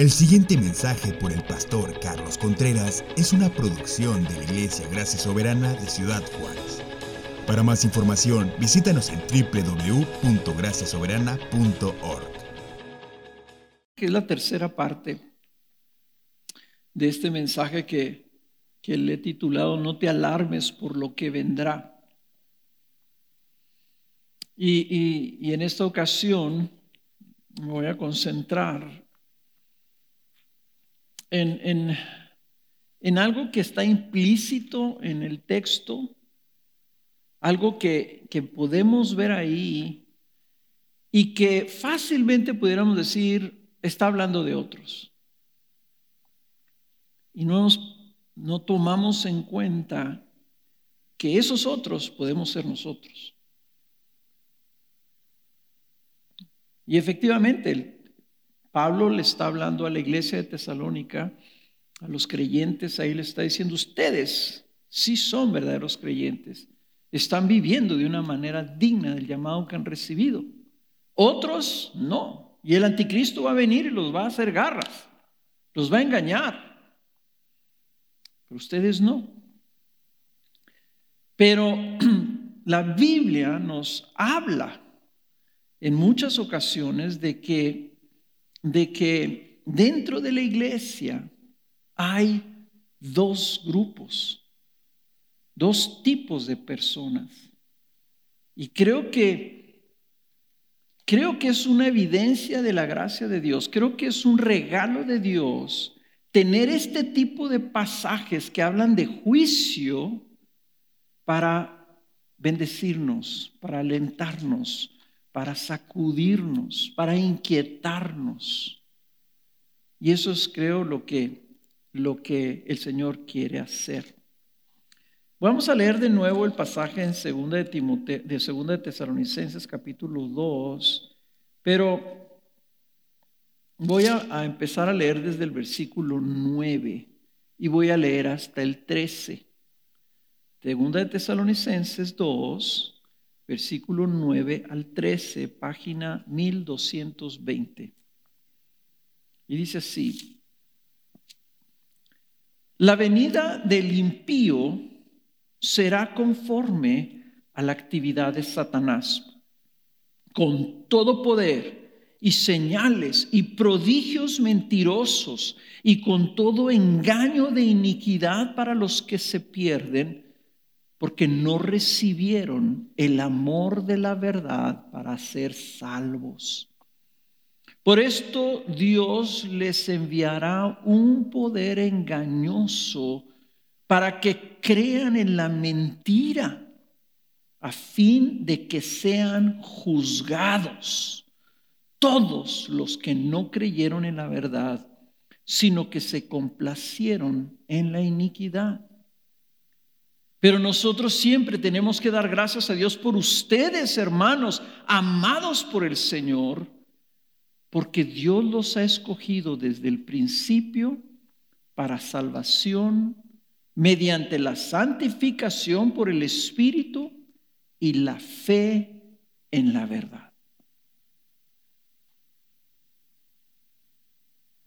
El siguiente mensaje por el pastor Carlos Contreras es una producción de la Iglesia Gracia Soberana de Ciudad Juárez. Para más información, visítanos en www.graciasoberana.org. Es la tercera parte de este mensaje que, que le he titulado No te alarmes por lo que vendrá. Y, y en esta ocasión me voy a concentrar en, en, algo que está implícito en el texto, algo que, que podemos ver ahí y que fácilmente pudiéramos decir está hablando de otros. Y no, no tomamos en cuenta que esos otros podemos ser nosotros. Y efectivamente, Pablo le está hablando a la iglesia de Tesalónica, a los creyentes, ahí le está diciendo, ustedes sí son verdaderos creyentes, están viviendo de una manera digna del llamado que han recibido. Otros no. Y el anticristo va a venir y los va a hacer garras, los va a engañar. Pero ustedes no. Pero la Biblia nos habla en muchas ocasiones de que de que dentro de la iglesia hay dos grupos, dos tipos de personas. Y creo que creo que es una evidencia de la gracia de Dios, creo que es un regalo de Dios tener este tipo de pasajes que hablan de juicio para bendecirnos, para alentarnos, para sacudirnos, para inquietarnos. Y eso es, creo, lo que, lo que el Señor quiere hacer. Vamos a leer de nuevo el pasaje en 2 de, Timoteo, de 2 de Tesalonicenses capítulo 2, pero voy a, a empezar a leer desde el versículo 9 y voy a leer hasta el 13. Segunda de Tesalonicenses 2, versículo 9 al 13, página 1220. Y dice así, la venida del impío será conforme a la actividad de Satanás, con todo poder y señales y prodigios mentirosos y con todo engaño de iniquidad para los que se pierden porque no recibieron el amor de la verdad para ser salvos. Por esto Dios les enviará un poder engañoso para que crean en la mentira, a fin de que sean juzgados todos los que no creyeron en la verdad, sino que se complacieron en la iniquidad. Pero nosotros siempre tenemos que dar gracias a Dios por ustedes, hermanos, amados por el Señor, porque Dios los ha escogido desde el principio para salvación mediante la santificación por el Espíritu y la fe en la verdad.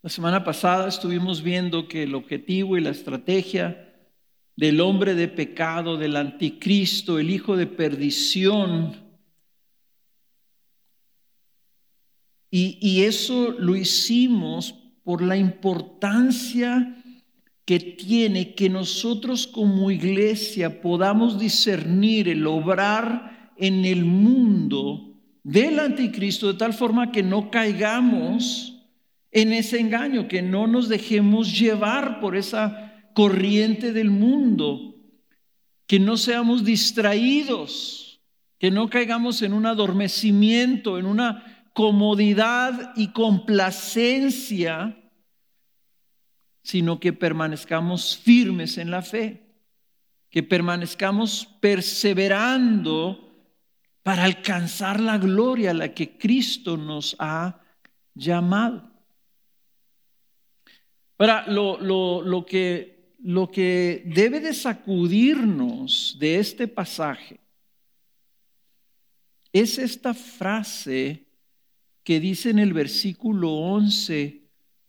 La semana pasada estuvimos viendo que el objetivo y la estrategia del hombre de pecado, del anticristo, el hijo de perdición. Y, y, eso lo hicimos por la importancia que tiene que nosotros como iglesia podamos discernir el obrar en el mundo del anticristo de tal forma que no caigamos en ese engaño, que no nos dejemos llevar por esa corriente del mundo, que no seamos distraídos, que no caigamos en un adormecimiento, en una comodidad y complacencia, sino que permanezcamos firmes en la fe, que permanezcamos perseverando para alcanzar la gloria a la que Cristo nos ha llamado. Ahora, lo, lo, lo que lo que debe de sacudirnos de este pasaje es esta frase que dice en el versículo 11,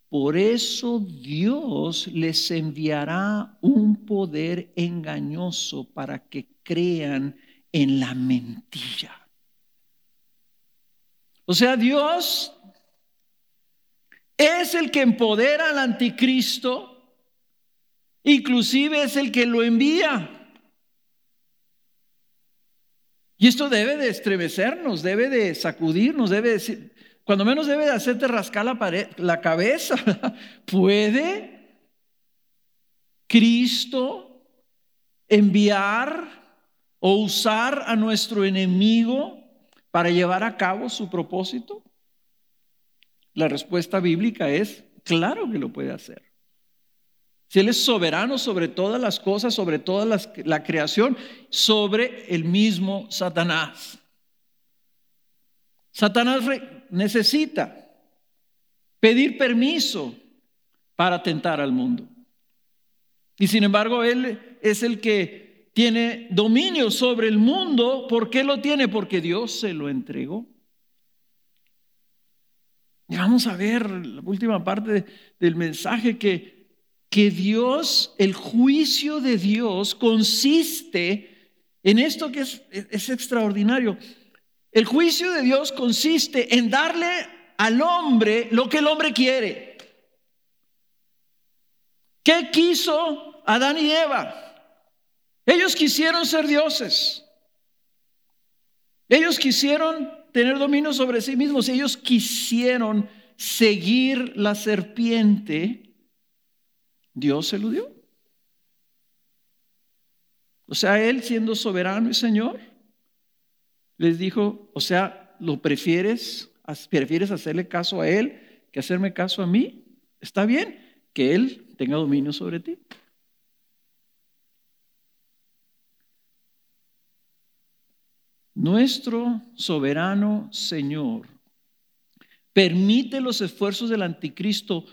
Por eso Dios les enviará un poder engañoso para que crean en la mentira. O sea, Dios es el que empodera al anticristo, inclusive es el que lo envía. Y esto debe de estremecernos, debe de sacudirnos, debe decir, cuando menos debe de hacerte rascar la, pared, la cabeza. ¿Puede Cristo enviar o usar a nuestro enemigo para llevar a cabo su propósito? La respuesta bíblica es, claro que lo puede hacer. Si Él es soberano sobre todas las cosas, sobre toda la creación, sobre el mismo Satanás. Satanás necesita pedir permiso para tentar al mundo. Y sin embargo, Él es el que tiene dominio sobre el mundo. ¿Por qué lo tiene? Porque Dios se lo entregó. Y vamos a ver la última parte del mensaje que, que Dios, el juicio de Dios consiste en esto que es, extraordinario. El juicio de Dios consiste en darle al hombre lo que el hombre quiere. ¿Qué quiso Adán y Eva? Ellos quisieron ser dioses. Ellos quisieron tener dominio sobre sí mismos. Ellos quisieron seguir la serpiente. Dios se lo dio. O sea, Él siendo soberano y Señor, les dijo, o sea, ¿lo prefieres? ¿Prefieres hacerle caso a Él que hacerme caso a mí? Está bien que Él tenga dominio sobre ti. Nuestro soberano Señor permite los esfuerzos del anticristo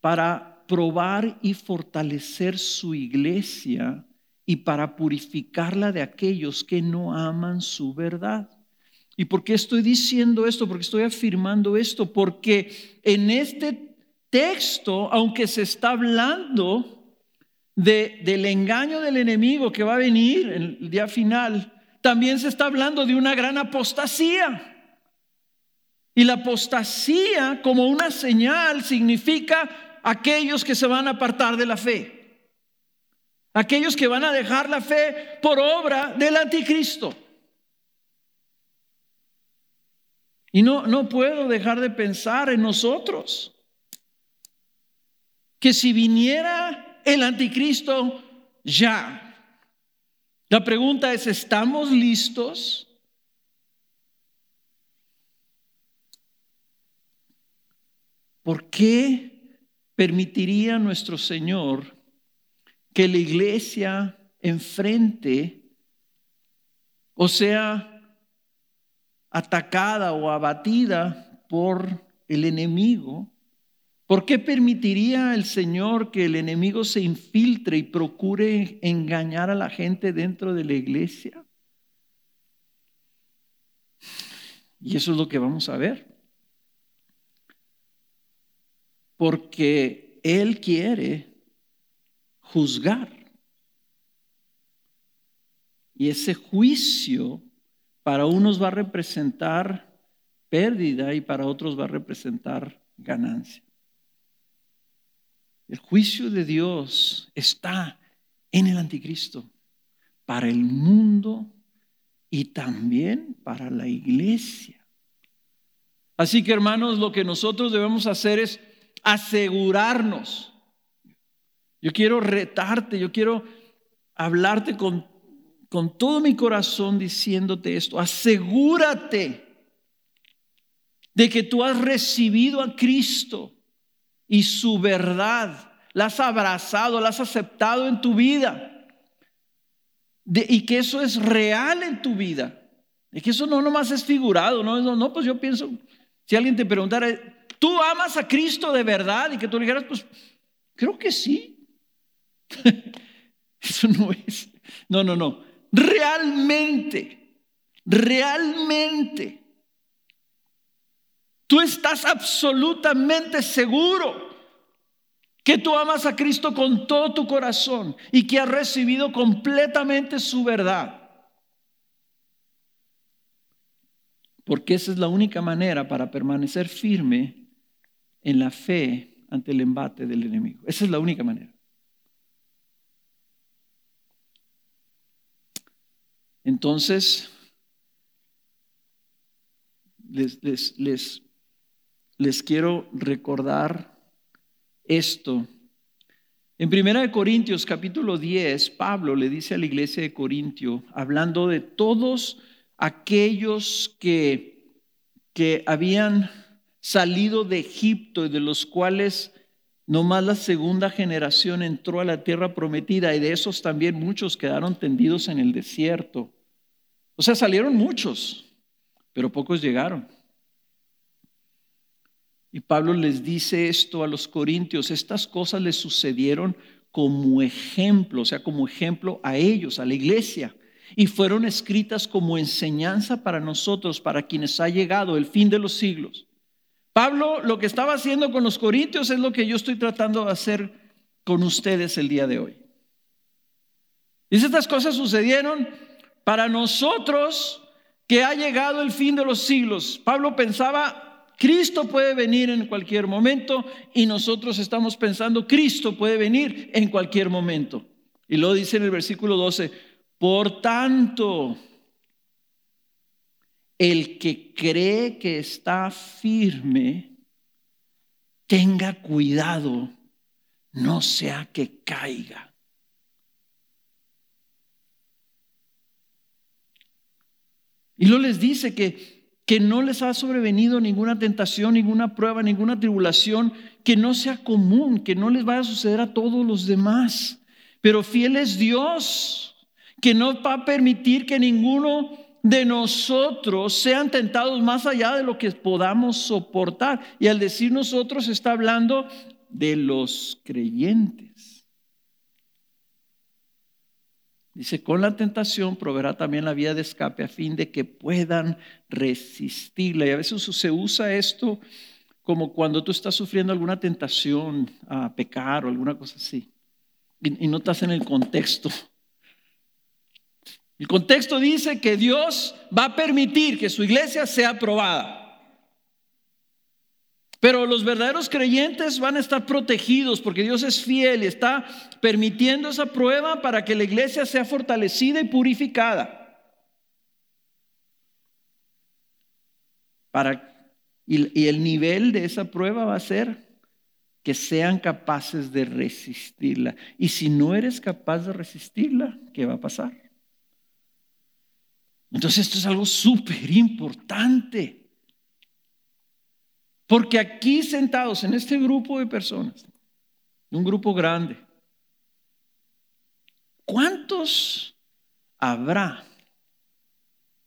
para probar y fortalecer su iglesia y para purificarla de aquellos que no aman su verdad. ¿Y por qué estoy diciendo esto? Porque estoy afirmando esto, porque en este texto, aunque se está hablando de, del engaño del enemigo que va a venir el día final, también se está hablando de una gran apostasía. Y la apostasía como una señal significa aquellos que se van a apartar de la fe. Aquellos que van a dejar la fe por obra del anticristo. Y no, no puedo dejar de pensar en nosotros. Que si viniera el anticristo ya, la pregunta es, ¿estamos listos? ¿Por qué permitiría nuestro Señor que la iglesia enfrente o sea atacada o abatida por el enemigo? ¿Por qué permitiría el Señor que el enemigo se infiltre y procure engañar a la gente dentro de la iglesia? Y eso es lo que vamos a ver. Porque Él quiere juzgar. Y ese juicio para unos va a representar pérdida y para otros va a representar ganancia. El juicio de Dios está en el anticristo para el mundo y también para la iglesia. Así que hermanos, lo que nosotros debemos hacer es asegurarnos. Yo quiero retarte, yo quiero hablarte con, con todo mi corazón diciéndote esto. Asegúrate de que tú has recibido a Cristo y su verdad, la has abrazado, la has aceptado en tu vida. y que eso es real en tu vida. Y que eso no nomás es figurado, no, no, no, pues yo pienso, si alguien te preguntara, ¿tú amas a Cristo de verdad? Y que tú le dijeras, pues creo que sí. eso no es, no, no, no. Realmente, realmente Tú estás absolutamente seguro que tú amas a Cristo con todo tu corazón y que has recibido completamente su verdad. Porque esa es la única manera para permanecer firme en la fe ante el embate del enemigo. Esa es la única manera. Entonces, les, les, les quiero recordar esto. En Primera de Corintios capítulo 10, Pablo le dice a la iglesia de Corintio, hablando de todos aquellos que, que habían salido de Egipto y de los cuales nomás la segunda generación entró a la tierra prometida y de esos también muchos quedaron tendidos en el desierto. O sea, salieron muchos, pero pocos llegaron. Y Pablo les dice esto a los corintios, estas cosas les sucedieron como ejemplo, o sea, como ejemplo a ellos, a la iglesia, y fueron escritas como enseñanza para nosotros, para quienes ha llegado el fin de los siglos. Pablo lo que estaba haciendo con los corintios es lo que yo estoy tratando de hacer con ustedes el día de hoy. Dice, estas cosas sucedieron para nosotros que ha llegado el fin de los siglos. Pablo pensaba Cristo puede venir en cualquier momento y nosotros estamos pensando, Cristo puede venir en cualquier momento. Y lo dice en el versículo 12, por tanto, el que cree que está firme, tenga cuidado, no sea que caiga. Y lo les dice que que no les ha sobrevenido ninguna tentación, ninguna prueba, ninguna tribulación que no sea común, que no les vaya a suceder a todos los demás. Pero fiel es Dios, que no va a permitir que ninguno de nosotros sean tentados más allá de lo que podamos soportar. Y al decir nosotros está hablando de los creyentes. Dice, con la tentación proveerá también la vía de escape a fin de que puedan resistirla. Y a veces se usa esto como cuando tú estás sufriendo alguna tentación a pecar o alguna cosa así. Y, y no estás en el contexto. El contexto dice que Dios va a permitir que su iglesia sea aprobada. Pero los verdaderos creyentes van a estar protegidos porque Dios es fiel y está permitiendo esa prueba para que la iglesia sea fortalecida y purificada. Para, y, y el nivel de esa prueba va a ser que sean capaces de resistirla. Y si no eres capaz de resistirla, ¿qué va a pasar? Entonces esto es algo súper importante. Porque aquí sentados en este grupo de personas, un grupo grande, ¿cuántos habrá?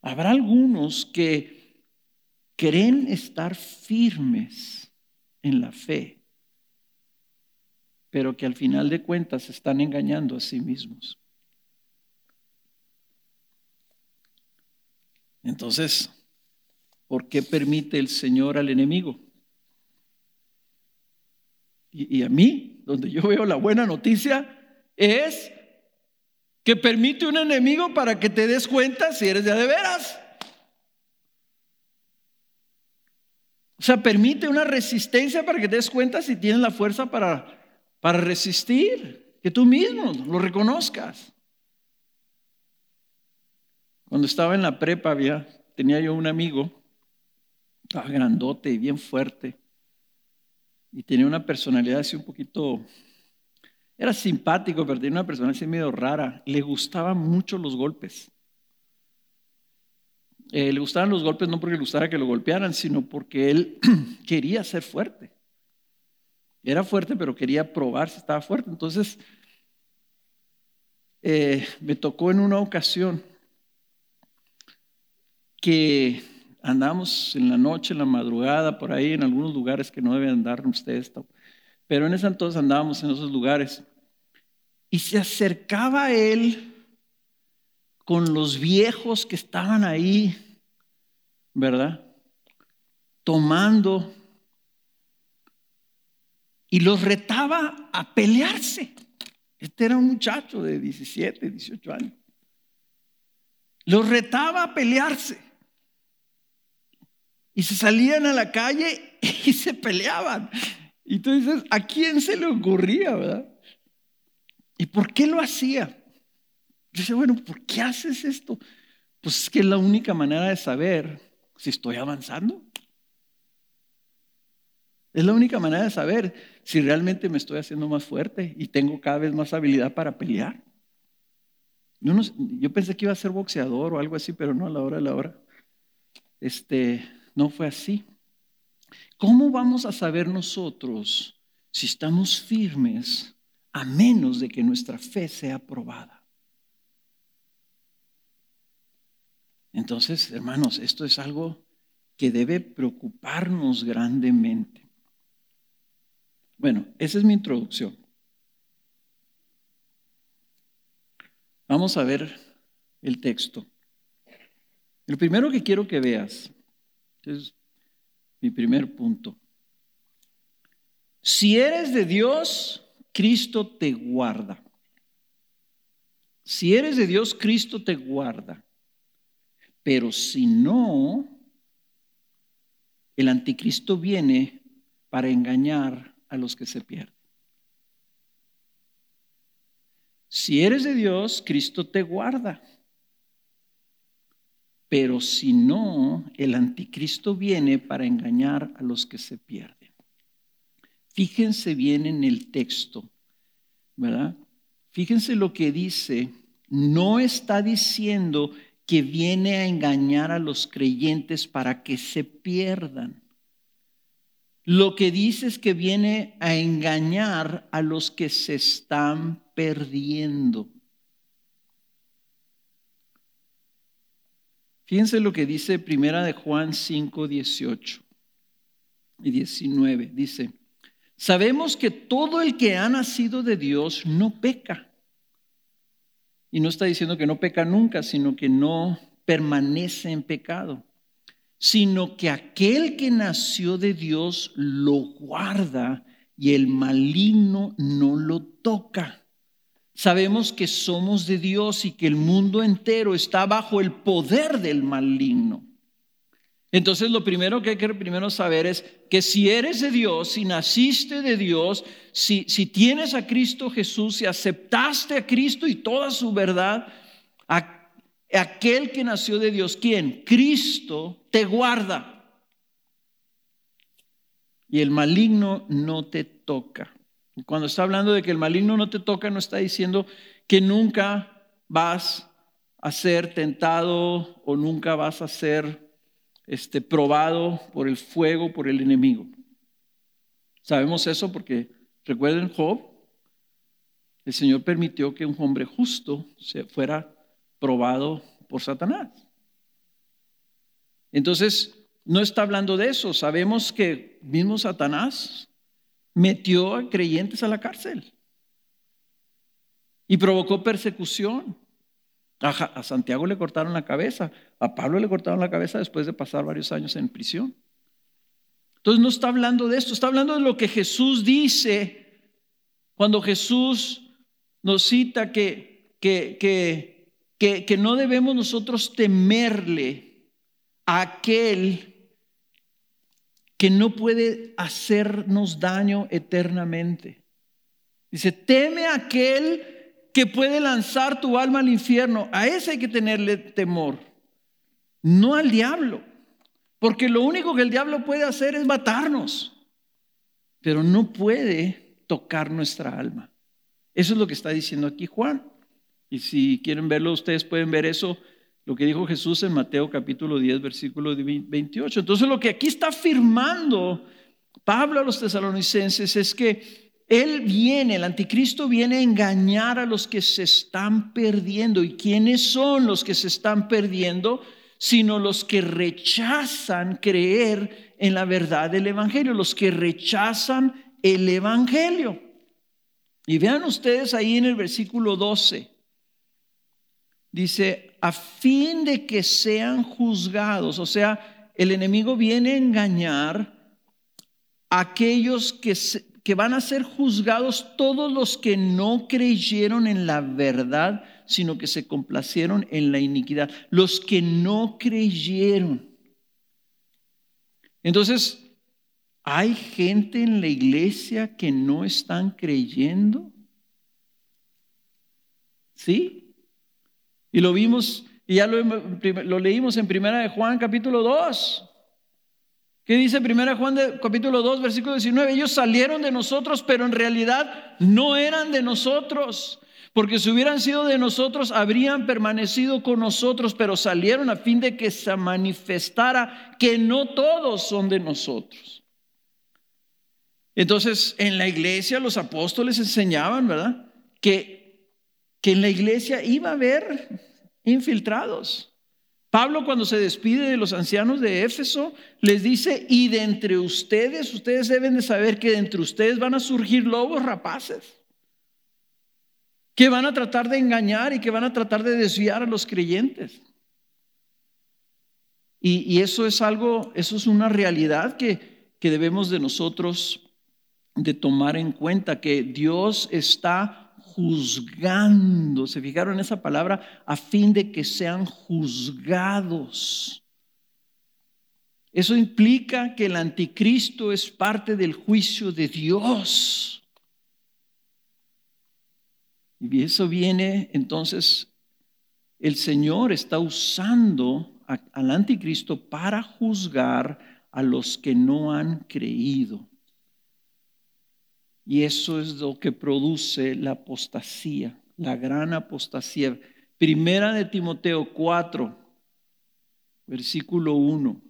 Habrá algunos que creen estar firmes en la fe, pero que al final de cuentas están engañando a sí mismos. Entonces, ¿por qué permite el Señor al enemigo? y, a mí, donde yo veo la buena noticia, es que permite un enemigo para que te des cuenta si eres de, de veras. O sea, permite una resistencia para que te des cuenta si tienes la fuerza para, para resistir, que tú mismo lo reconozcas. Cuando estaba en la prepa había, tenía yo un amigo, estaba grandote y bien fuerte y tenía una personalidad así un poquito, era simpático, pero tenía una personalidad así medio rara. Le gustaban mucho los golpes. Eh, le gustaban los golpes no porque le gustara que lo golpearan, sino porque él quería ser fuerte. Era fuerte, pero quería probar si estaba fuerte. Entonces, eh, me tocó en una ocasión que andamos en la noche, en la madrugada, por ahí, en algunos lugares que no deben andar ustedes. Pero en ese entonces andábamos en esos lugares. Y se acercaba él con los viejos que estaban ahí, ¿verdad? tomando y los retaba a pelearse. Este era un muchacho de 17, 18 años. Los retaba a pelearse. Y se salían a la calle y se peleaban. Y tú dices, ¿a quién se le ocurría, verdad? ¿Y por qué lo hacía? Dice, bueno, ¿por qué haces esto? Pues es que es la única manera de saber si estoy avanzando. Es la única manera de saber si realmente me estoy haciendo más fuerte y tengo cada vez más habilidad para pelear. Yo, yo pensé que iba a ser boxeador o algo así, pero no a la hora de la hora. Este, no fue así. ¿Cómo vamos a saber nosotros si estamos firmes a menos de que nuestra fe sea probada? Entonces, hermanos, esto es algo que debe preocuparnos grandemente. Bueno, esa es mi introducción. Vamos a ver el texto. El primero que quiero que veas es mi primer punto. Si eres de Dios, Cristo te guarda. Si eres de Dios, Cristo te guarda. Pero si no, el anticristo viene para engañar a los que se pierden. Si eres de Dios, Cristo te guarda. Pero si no, el anticristo viene para engañar a los que se pierden. Fíjense bien en el texto, ¿verdad? Fíjense lo que dice. No está diciendo que viene a engañar a los creyentes para que se pierdan. Lo que dice es que viene a engañar a los que se están perdiendo. Fíjense lo que dice Primera de Juan 5, 18 y 19. Dice, sabemos que todo el que ha nacido de Dios no peca. Y no está diciendo que no peca nunca, sino que no permanece en pecado sino que aquel que nació de Dios lo guarda y el maligno no lo toca. Sabemos que somos de Dios y que el mundo entero está bajo el poder del maligno. Entonces lo primero que hay que primero saber es que si eres de Dios, si naciste de Dios, si, si tienes a Cristo Jesús, si aceptaste a Cristo y toda su verdad, aquel que nació de Dios, ¿quién? Cristo te guarda. Y el maligno no te toca. Cuando está hablando de que el maligno no te toca, no está diciendo que nunca vas a ser tentado o nunca vas a ser este, probado por el fuego, por el enemigo. Sabemos eso porque, recuerden Job, el Señor permitió que un hombre justo se fuera probado por Satanás. Entonces, no está hablando de eso. Sabemos que mismo Satanás metió a creyentes a la cárcel y provocó persecución. A, Santiago le cortaron la cabeza, a Pablo le cortaron la cabeza después de pasar varios años en prisión. Entonces no está hablando de esto, está hablando de lo que Jesús dice cuando Jesús nos cita que, que, que que, no debemos nosotros temerle a aquel que no puede hacernos daño eternamente. Dice, teme a aquel que puede lanzar tu alma al infierno. A ese hay que tenerle temor, no al diablo. Porque lo único que el diablo puede hacer es matarnos, pero no puede tocar nuestra alma. Eso es lo que está diciendo aquí Juan. Y si quieren verlo, ustedes pueden ver eso, lo que dijo Jesús en Mateo capítulo 10, versículo 28. Entonces lo que aquí está afirmando Pablo a los tesalonicenses es que él viene, el anticristo viene a engañar a los que se están perdiendo. ¿Y quiénes son los que se están perdiendo? Sino los que rechazan creer en la verdad del Evangelio, los que rechazan el Evangelio. Y vean ustedes ahí en el versículo 12. Dice, a fin de que sean juzgados, o sea, el enemigo viene a engañar a aquellos que, que van a ser juzgados todos los que no creyeron en la verdad, sino que se complacieron en la iniquidad. Los que no creyeron. Entonces, ¿hay gente en la iglesia que no están creyendo? ¿Sí? Y lo vimos, y ya lo, lo leímos en Primera de Juan capítulo 2. ¿Qué dice Primera Juan de, capítulo 2, versículo 19? Ellos salieron de nosotros, pero en realidad no eran de nosotros. Porque si hubieran sido de nosotros, habrían permanecido con nosotros, pero salieron a fin de que se manifestara que no todos son de nosotros. Entonces, en la iglesia los apóstoles enseñaban, ¿verdad? Que, que en la iglesia iba a haber infiltrados. Pablo cuando se despide de los ancianos de Éfeso, les dice, y de entre ustedes, ustedes deben de saber que de entre ustedes van a surgir lobos rapaces que van a tratar de engañar y que van a tratar de desviar a los creyentes. Y, eso es algo, eso es una realidad que, que debemos de nosotros de tomar en cuenta, que Dios está juzgando, se fijaron esa palabra, a fin de que sean juzgados. Eso implica que el anticristo es parte del juicio de Dios. Y eso viene, entonces, el Señor está usando al anticristo para juzgar a los que no han creído. Y eso es lo que produce la apostasía, la gran apostasía. Primera de Timoteo 4, versículo 1.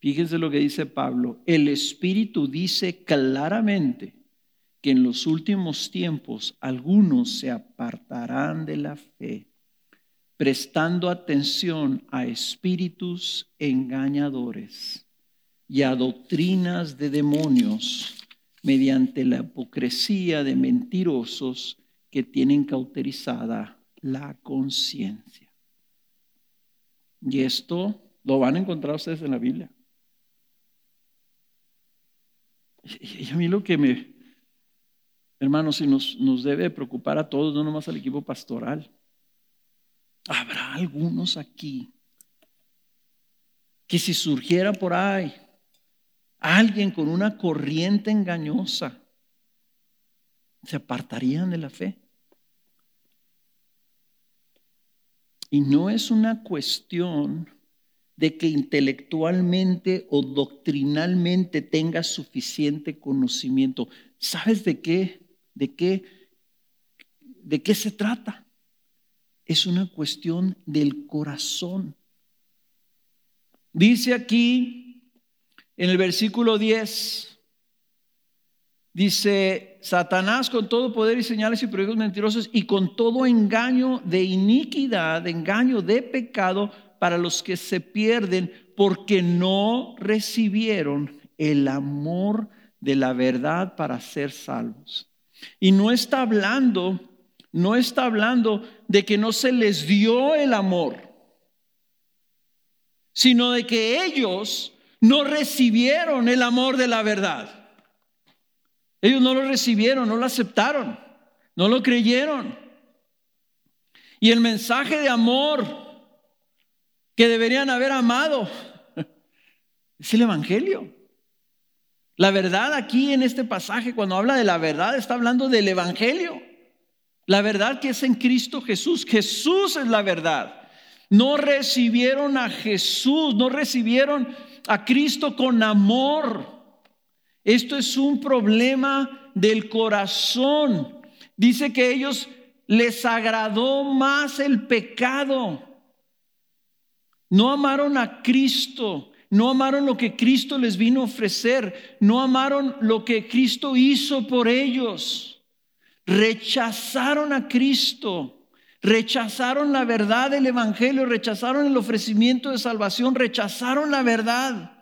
Fíjense lo que dice Pablo. El Espíritu dice claramente que en los últimos tiempos algunos se apartarán de la fe, prestando atención a espíritus engañadores y a doctrinas de demonios mediante la hipocresía de mentirosos que tienen cauterizada la conciencia. Y esto lo van a encontrar ustedes en la Biblia. Y a mí lo que me, Hermanos, y nos, nos debe preocupar a todos, no nomás al equipo pastoral. Habrá algunos aquí que si surgiera por ahí alguien con una corriente engañosa, se apartarían de la fe. Y no es una cuestión de que intelectualmente o doctrinalmente tengas suficiente conocimiento. ¿Sabes de qué? ¿De qué, de qué se trata? Es una cuestión del corazón. Dice aquí en el versículo 10, dice, Satanás con todo poder y señales y proyectos mentirosos y con todo engaño de iniquidad, engaño de pecado para los que se pierden porque no recibieron el amor de la verdad para ser salvos. Y no está hablando, no está hablando de que no se les dio el amor, sino de que ellos no recibieron el amor de la verdad. Ellos no lo recibieron, no lo aceptaron, no lo creyeron. Y el mensaje de amor que deberían haber amado es el Evangelio. La verdad aquí en este pasaje, cuando habla de la verdad, está hablando del Evangelio. La verdad que es en Cristo Jesús. Jesús es la verdad. No recibieron a Jesús, no recibieron a Cristo con amor. Esto es un problema del corazón. Dice que ellos les agradó más el pecado. No amaron a Cristo. No amaron lo que Cristo les vino a ofrecer. No amaron lo que Cristo hizo por ellos. Rechazaron a Cristo. Rechazaron la verdad del Evangelio. Rechazaron el ofrecimiento de salvación. Rechazaron la verdad.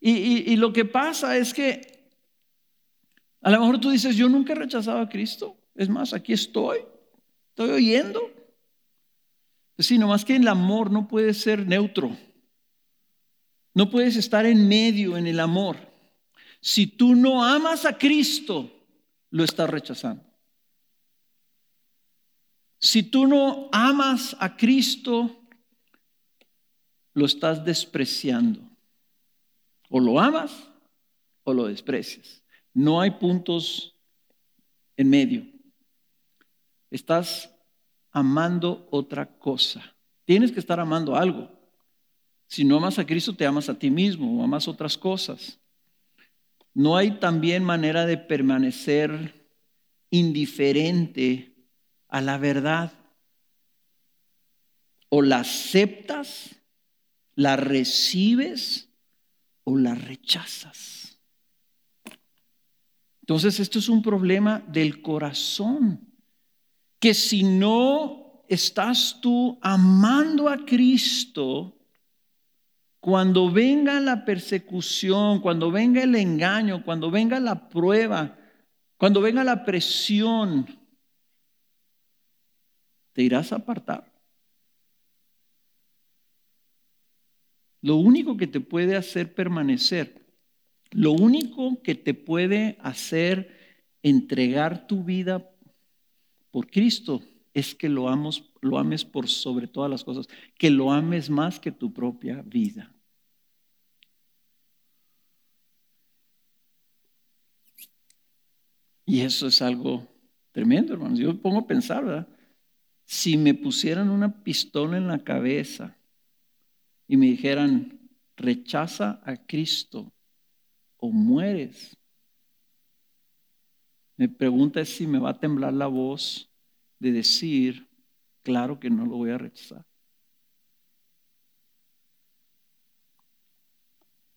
Y, lo que pasa es que a lo mejor tú dices, yo nunca he rechazado a Cristo. Es más, aquí estoy. Estoy oyendo. Sí, nomás que el amor no puede ser neutro. No puedes estar en medio en el amor. Si tú no amas a Cristo, lo estás rechazando. Si tú no amas a Cristo, lo estás despreciando. O lo amas o lo desprecias. No hay puntos en medio. Estás amando otra cosa. Tienes que estar amando algo. Si no amas a Cristo, te amas a ti mismo o amas otras cosas. No hay también manera de permanecer indiferente a la verdad. O la aceptas, la recibes o la rechazas. Entonces, esto es un problema del corazón, que si no estás tú amando a Cristo, cuando venga la persecución, cuando venga el engaño, cuando venga la prueba, cuando venga la presión, te irás a apartar. Lo único que te puede hacer permanecer, lo único que te puede hacer entregar tu vida por Cristo es que lo, lo ames por sobre todas las cosas, que lo ames más que tu propia vida. Y eso es algo tremendo, hermanos. Yo me pongo a pensar, ¿verdad? Si me pusieran una pistola en la cabeza y me dijeran, rechaza a Cristo o mueres. Me pregunta si me va a temblar la voz de decir, claro que no lo voy a rechazar.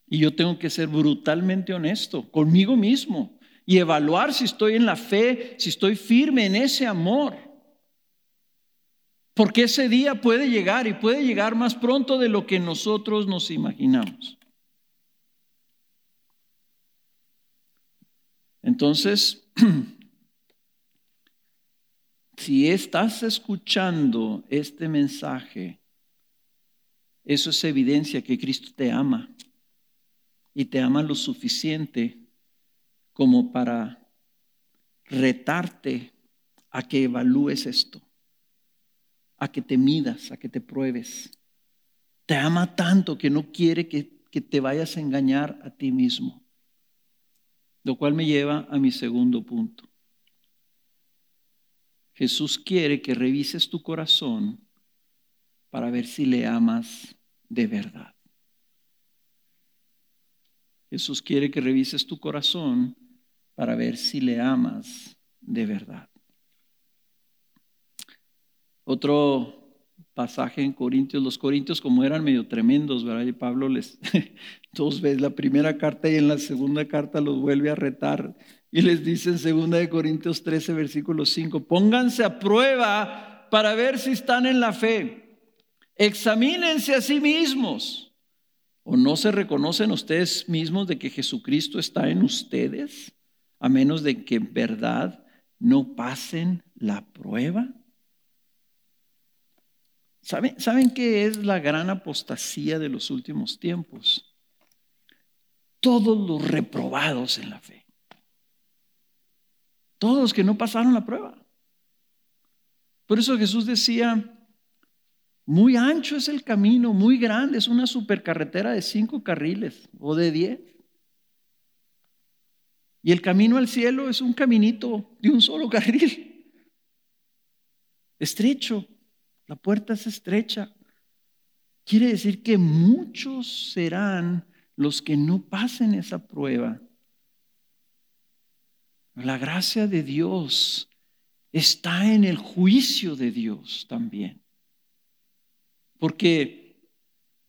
Y yo tengo que ser brutalmente honesto conmigo mismo y evaluar si estoy en la fe, si estoy firme en ese amor. Porque ese día puede llegar y puede llegar más pronto de lo que nosotros nos imaginamos. Entonces, si estás escuchando este mensaje, eso es evidencia que Cristo te ama y te ama lo suficiente como para retarte a que evalúes esto a que te midas, a que te pruebes. Te ama tanto que no quiere que, te vayas a engañar a ti mismo. Lo cual me lleva a mi segundo punto. Jesús quiere que revises tu corazón para ver si le amas de verdad. Jesús quiere que revises tu corazón para ver si le amas de verdad. Otro pasaje en Corintios, los Corintios como eran medio tremendos, ¿verdad? Y Pablo les, dos veces, la primera carta y en la segunda carta los vuelve a retar y les dice en segunda de Corintios 13, versículo 5, pónganse a prueba para ver si están en la fe. Examínense a sí mismos. ¿O no se reconocen ustedes mismos de que Jesucristo está en ustedes? A menos de que en verdad no pasen la prueba. ¿Saben, qué es la gran apostasía de los últimos tiempos? Todos los reprobados en la fe. Todos los que no pasaron la prueba. Por eso Jesús decía, muy ancho es el camino, muy grande, es una supercarretera de cinco carriles o de diez. Y el camino al cielo es un caminito de un solo carril, estrecho. La puerta es estrecha. Quiere decir que muchos serán los que no pasen esa prueba. La gracia de Dios está en el juicio de Dios también. Porque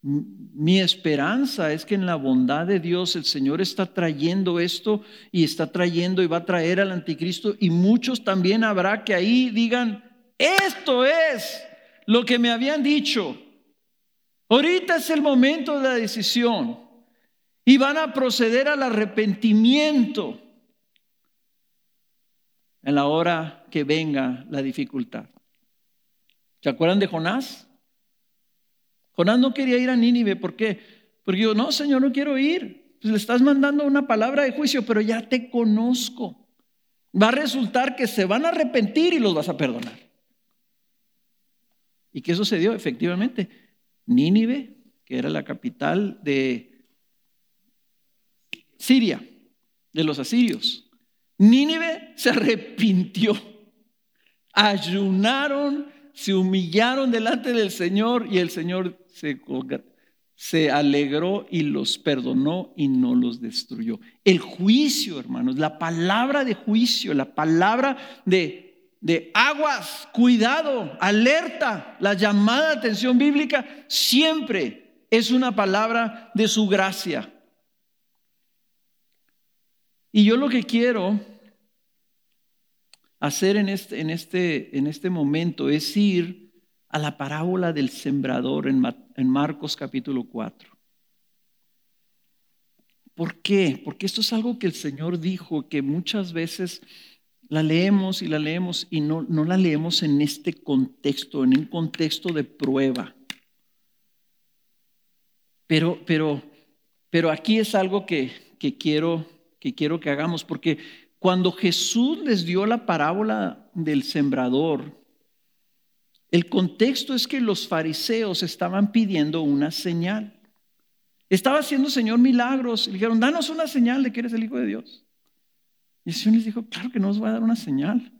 mi esperanza es que en la bondad de Dios el Señor está trayendo esto y está trayendo y va a traer al anticristo y muchos también habrá que ahí digan, esto es lo que me habían dicho. Ahorita es el momento de la decisión y van a proceder al arrepentimiento en la hora que venga la dificultad. ¿Se acuerdan de Jonás? Jonás no quería ir a Nínive, ¿por qué? Porque yo, no, Señor, no quiero ir. Pues le estás mandando una palabra de juicio, pero ya te conozco. Va a resultar que se van a arrepentir y los vas a perdonar. ¿Y qué sucedió? Efectivamente, Nínive, que era la capital de Siria, de los asirios, Nínive se arrepintió, ayunaron, se humillaron delante del Señor y el Señor se, se alegró y los perdonó y no los destruyó. El juicio, hermanos, la palabra de juicio, la palabra de, de aguas, cuidado, alerta, la llamada de atención bíblica siempre es una palabra de su gracia. Y yo lo que quiero hacer en este, en este, en este momento es ir a la parábola del sembrador en, en Marcos capítulo 4. ¿Por qué? Porque esto es algo que el Señor dijo, que muchas veces la leemos y la leemos y no, no la leemos en este contexto, en un contexto de prueba. Pero, pero, pero aquí es algo que, que quiero que quiero que hagamos, porque cuando Jesús les dio la parábola del sembrador, el contexto es que los fariseos estaban pidiendo una señal. Estaba haciendo Señor milagros. Le dijeron, danos una señal de que eres el Hijo de Dios. Y el Señor les dijo, claro que no os voy a dar una señal.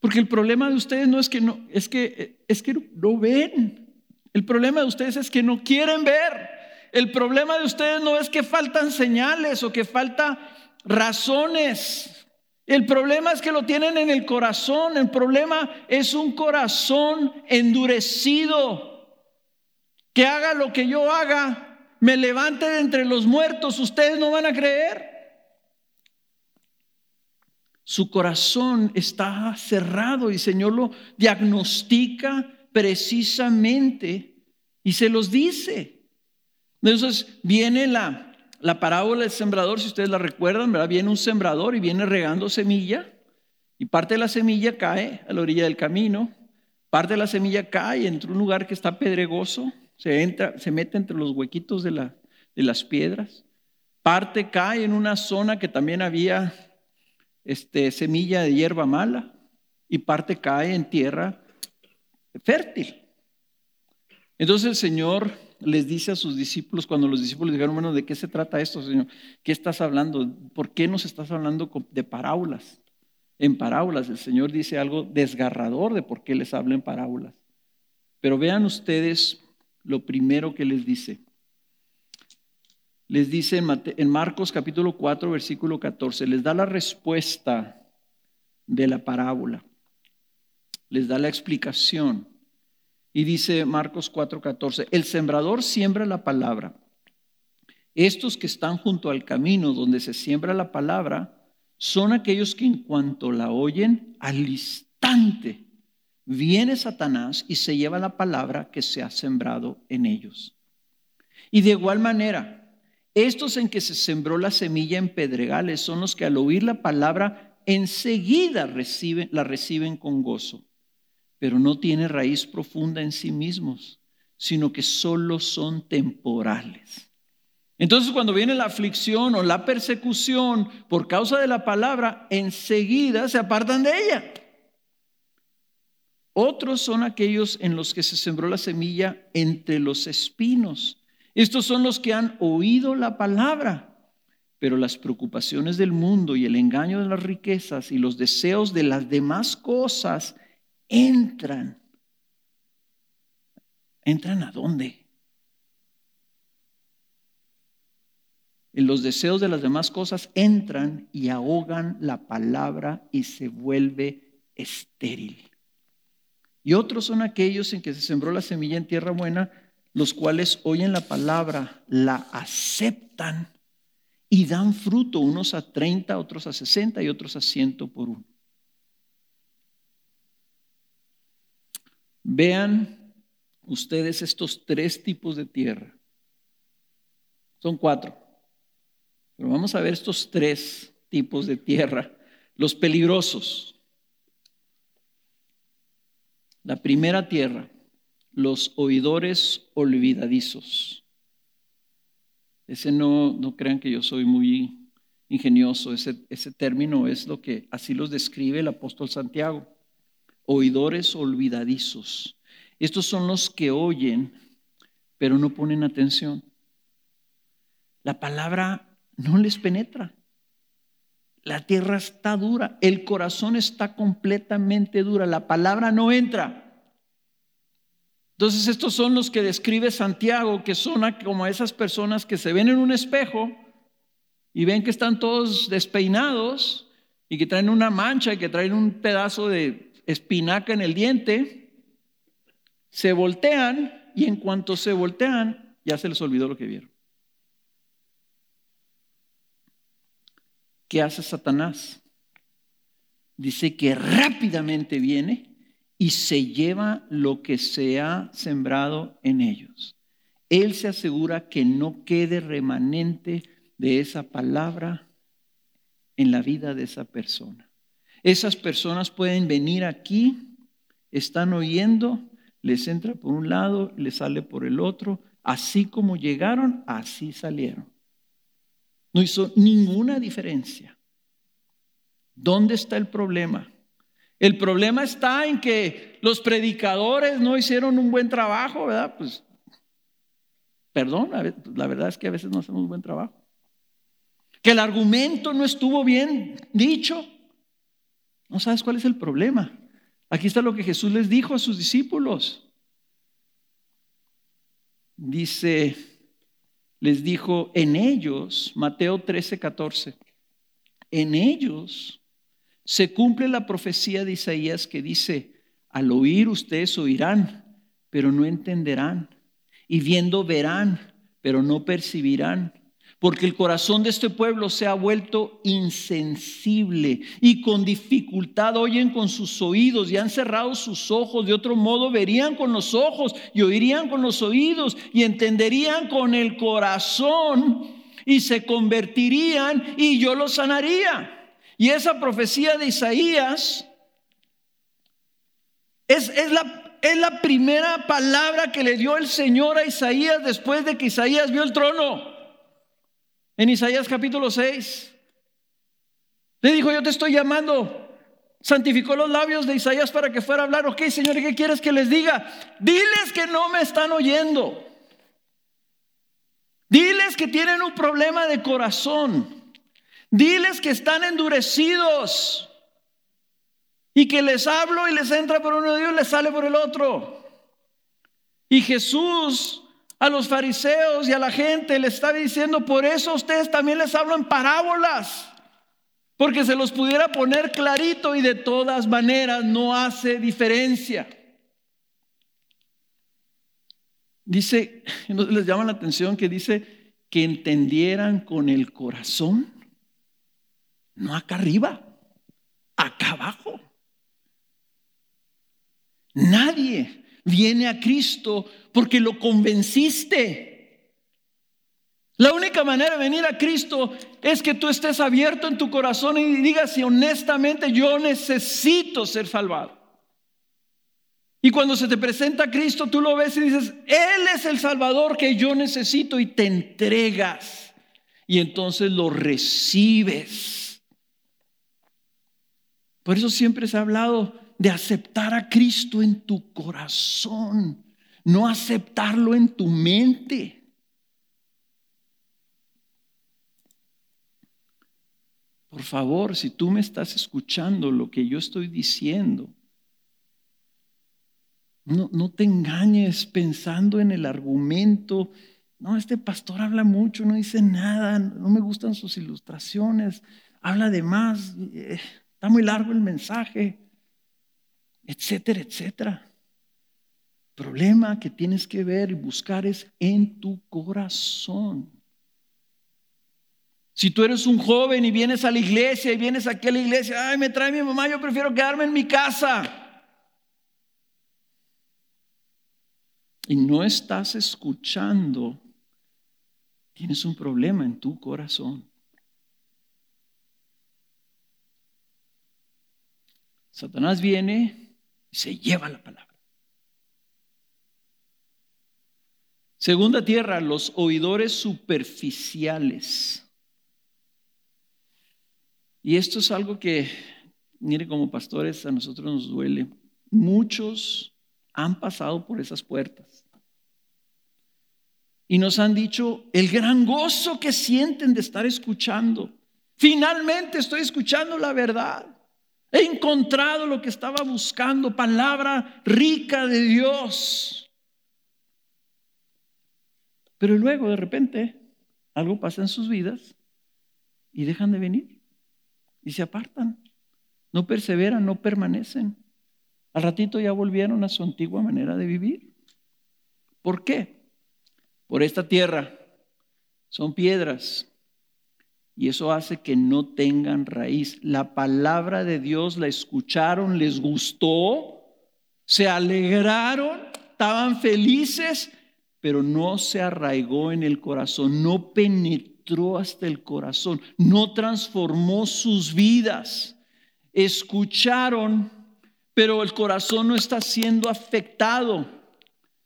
Porque el problema de ustedes no es que no, es que, es que no ven. El problema de ustedes es que no quieren ver. El problema de ustedes no es que faltan señales o que falta razones. El problema es que lo tienen en el corazón. El problema es un corazón endurecido. Que haga lo que yo haga, me levante de entre los muertos. Ustedes no van a creer. Su corazón está cerrado y el Señor lo diagnostica precisamente y se los dice. Entonces viene la, la parábola del sembrador, si ustedes la recuerdan, ¿verdad? Viene un sembrador y viene regando semilla y parte de la semilla cae a la orilla del camino, parte de la semilla cae entre un lugar que está pedregoso, se, entra, se mete entre los huequitos de, la, de las piedras, parte cae en una zona que también había este, semilla de hierba mala y parte cae en tierra fértil. Entonces el Señor les dice a sus discípulos, cuando los discípulos dijeron, bueno, ¿de qué se trata esto, Señor? ¿Qué estás hablando? ¿Por qué nos estás hablando de parábolas? En parábolas, el Señor dice algo desgarrador de por qué les habla en parábolas. Pero vean ustedes lo primero que les dice. Les dice en Marcos capítulo 4, versículo 14, les da la respuesta de la parábola. Les da la explicación. Y dice Marcos 4:14, el sembrador siembra la palabra. Estos que están junto al camino donde se siembra la palabra son aquellos que en cuanto la oyen, al instante viene Satanás y se lleva la palabra que se ha sembrado en ellos. Y de igual manera, estos en que se sembró la semilla en pedregales son los que al oír la palabra enseguida reciben, la reciben con gozo pero no tiene raíz profunda en sí mismos, sino que solo son temporales. Entonces cuando viene la aflicción o la persecución por causa de la palabra, enseguida se apartan de ella. Otros son aquellos en los que se sembró la semilla entre los espinos. Estos son los que han oído la palabra, pero las preocupaciones del mundo y el engaño de las riquezas y los deseos de las demás cosas entran. ¿Entran a dónde? En los deseos de las demás cosas entran y ahogan la palabra y se vuelve estéril. Y otros son aquellos en que se sembró la semilla en tierra buena, los cuales oyen la palabra, la aceptan y dan fruto, unos a 30, otros a 60 y otros a 100 por uno. Vean ustedes estos tres tipos de tierra. Son cuatro. Pero vamos a ver estos tres tipos de tierra. Los peligrosos. La primera tierra, los oidores olvidadizos. Ese no, no crean que yo soy muy ingenioso, ese, ese término es lo que así los describe el apóstol Santiago. Oidores olvidadizos. Estos son los que oyen, pero no ponen atención. La palabra no les penetra. La tierra está dura, el corazón está completamente dura, la palabra no entra. Entonces estos son los que describe Santiago, que son como esas personas que se ven en un espejo y ven que están todos despeinados y que traen una mancha y que traen un pedazo de espinaca en el diente, se voltean y en cuanto se voltean ya se les olvidó lo que vieron. ¿Qué hace Satanás? Dice que rápidamente viene y se lleva lo que se ha sembrado en ellos. Él se asegura que no quede remanente de esa palabra en la vida de esa persona. Esas personas pueden venir aquí, están oyendo, les entra por un lado, les sale por el otro, así como llegaron, así salieron. No hizo ninguna diferencia. ¿Dónde está el problema? El problema está en que los predicadores no hicieron un buen trabajo, ¿verdad? Pues, perdón, la verdad es que a veces no hacemos un buen trabajo. Que el argumento no estuvo bien dicho. No sabes cuál es el problema. Aquí está lo que Jesús les dijo a sus discípulos. Dice, les dijo, en ellos, Mateo 13, 14, en ellos se cumple la profecía de Isaías que dice, al oír ustedes oirán, pero no entenderán, y viendo verán, pero no percibirán porque el corazón de este pueblo se ha vuelto insensible y con dificultad oyen con sus oídos y han cerrado sus ojos. De otro modo verían con los ojos y oirían con los oídos y entenderían con el corazón y se convertirían y yo los sanaría. Y esa profecía de Isaías es, es la, es la primera palabra que le dio el Señor a Isaías después de que Isaías vio el trono. En Isaías capítulo 6, le dijo, yo te estoy llamando. Santificó los labios de Isaías para que fuera a hablar. Ok, Señor, ¿y qué quieres que les diga? Diles que no me están oyendo. Diles que tienen un problema de corazón. Diles que están endurecidos. Y que les hablo y les entra por uno de ellos y les sale por el otro. Y Jesús a los fariseos y a la gente, le estaba diciendo, por eso ustedes también les hablan parábolas, porque se los pudiera poner clarito y de todas maneras no hace diferencia. Dice, les llama la atención que dice que entendieran con el corazón, no acá arriba, acá abajo. Nadie viene a Cristo porque lo convenciste. La única manera de venir a Cristo es que tú estés abierto en tu corazón y digas si honestamente yo necesito ser salvado. Y cuando se te presenta Cristo, tú lo ves y dices, Él es el Salvador que yo necesito y te entregas. Y entonces lo recibes. Por eso siempre se ha hablado de aceptar a Cristo en tu corazón, no aceptarlo en tu mente. Por favor, si tú me estás escuchando lo que yo estoy diciendo, no, no, te engañes pensando en el argumento. No, este pastor habla mucho, no dice nada, no me gustan sus ilustraciones, habla de más, eh, está muy largo el mensaje etcétera, etcétera. Problema que tienes que ver y buscar es en tu corazón. Si tú eres un joven y vienes a la iglesia y vienes a la iglesia, ay, me trae mi mamá, yo prefiero quedarme en mi casa. Y no estás escuchando, tienes un problema en tu corazón. Satanás viene se lleva la palabra. Segunda tierra, los oidores superficiales. Y esto es algo que, mire, como pastores a nosotros nos duele. Muchos han pasado por esas puertas. Y nos han dicho el gran gozo que sienten de estar escuchando. Finalmente estoy escuchando la verdad. He encontrado lo que estaba buscando, palabra rica de Dios. Pero luego de repente algo pasa en sus vidas y dejan de venir y se apartan. No perseveran, no permanecen. Al ratito ya volvieron a su antigua manera de vivir. ¿Por qué? Por esta tierra son piedras y eso hace que no tengan raíz. La palabra de Dios la escucharon, les gustó, se alegraron, estaban felices, pero no se arraigó en el corazón, no penetró hasta el corazón, no transformó sus vidas. Escucharon, pero el corazón no está siendo afectado.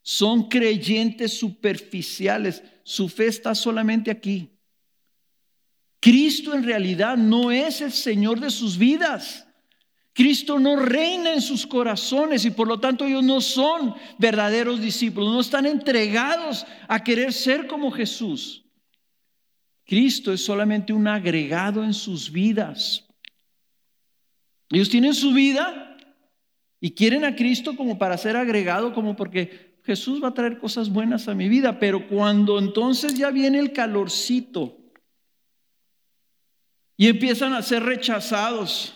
Son creyentes superficiales. Su fe está solamente aquí. Cristo en realidad no es el Señor de sus vidas. Cristo no reina en sus corazones y por lo tanto ellos no son verdaderos discípulos, no están entregados a querer ser como Jesús. Cristo es solamente un agregado en sus vidas. Ellos tienen su vida y quieren a Cristo como para ser agregado, como porque Jesús va a traer cosas buenas a mi vida, pero cuando entonces ya viene el calorcito, y empiezan a ser rechazados.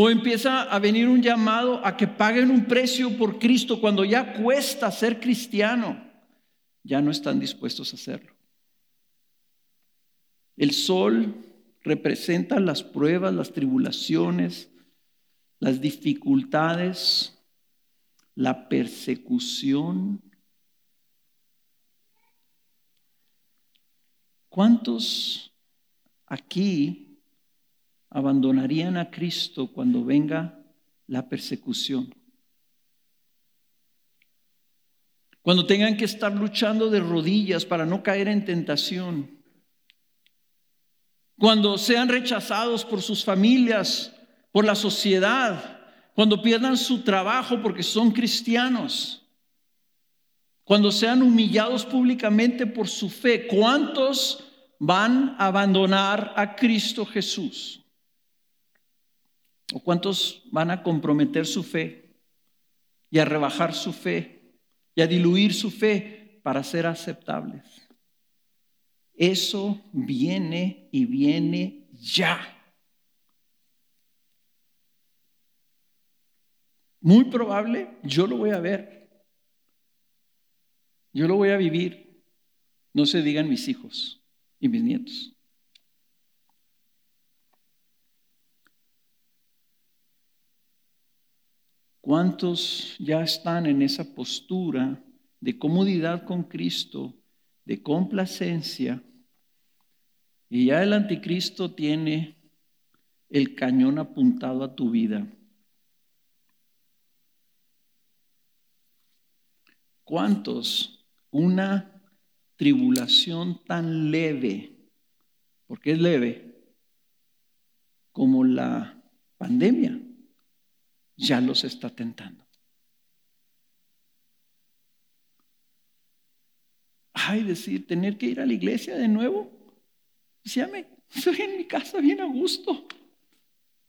O empieza a venir un llamado a que paguen un precio por Cristo cuando ya cuesta ser cristiano. Ya no están dispuestos a hacerlo. El sol representa las pruebas, las tribulaciones, las dificultades, la persecución. ¿Cuántos aquí abandonarían a Cristo cuando venga la persecución. Cuando tengan que estar luchando de rodillas para no caer en tentación. Cuando sean rechazados por sus familias, por la sociedad. Cuando pierdan su trabajo porque son cristianos. Cuando sean humillados públicamente por su fe. ¿Cuántos van a abandonar a Cristo Jesús? ¿O cuántos van a comprometer su fe y a rebajar su fe y a diluir su fe para ser aceptables? Eso viene y viene ya. Muy probable, yo lo voy a ver. Yo lo voy a vivir. No se digan mis hijos y mis nietos. ¿Cuántos ya están en esa postura de comodidad con Cristo, de complacencia? Y ya el anticristo tiene el cañón apuntado a tu vida. ¿Cuántos una tribulación tan leve, porque es leve, como la pandemia, ya los está tentando. Ay, decir, tener que ir a la iglesia de nuevo. me estoy en mi casa bien a gusto.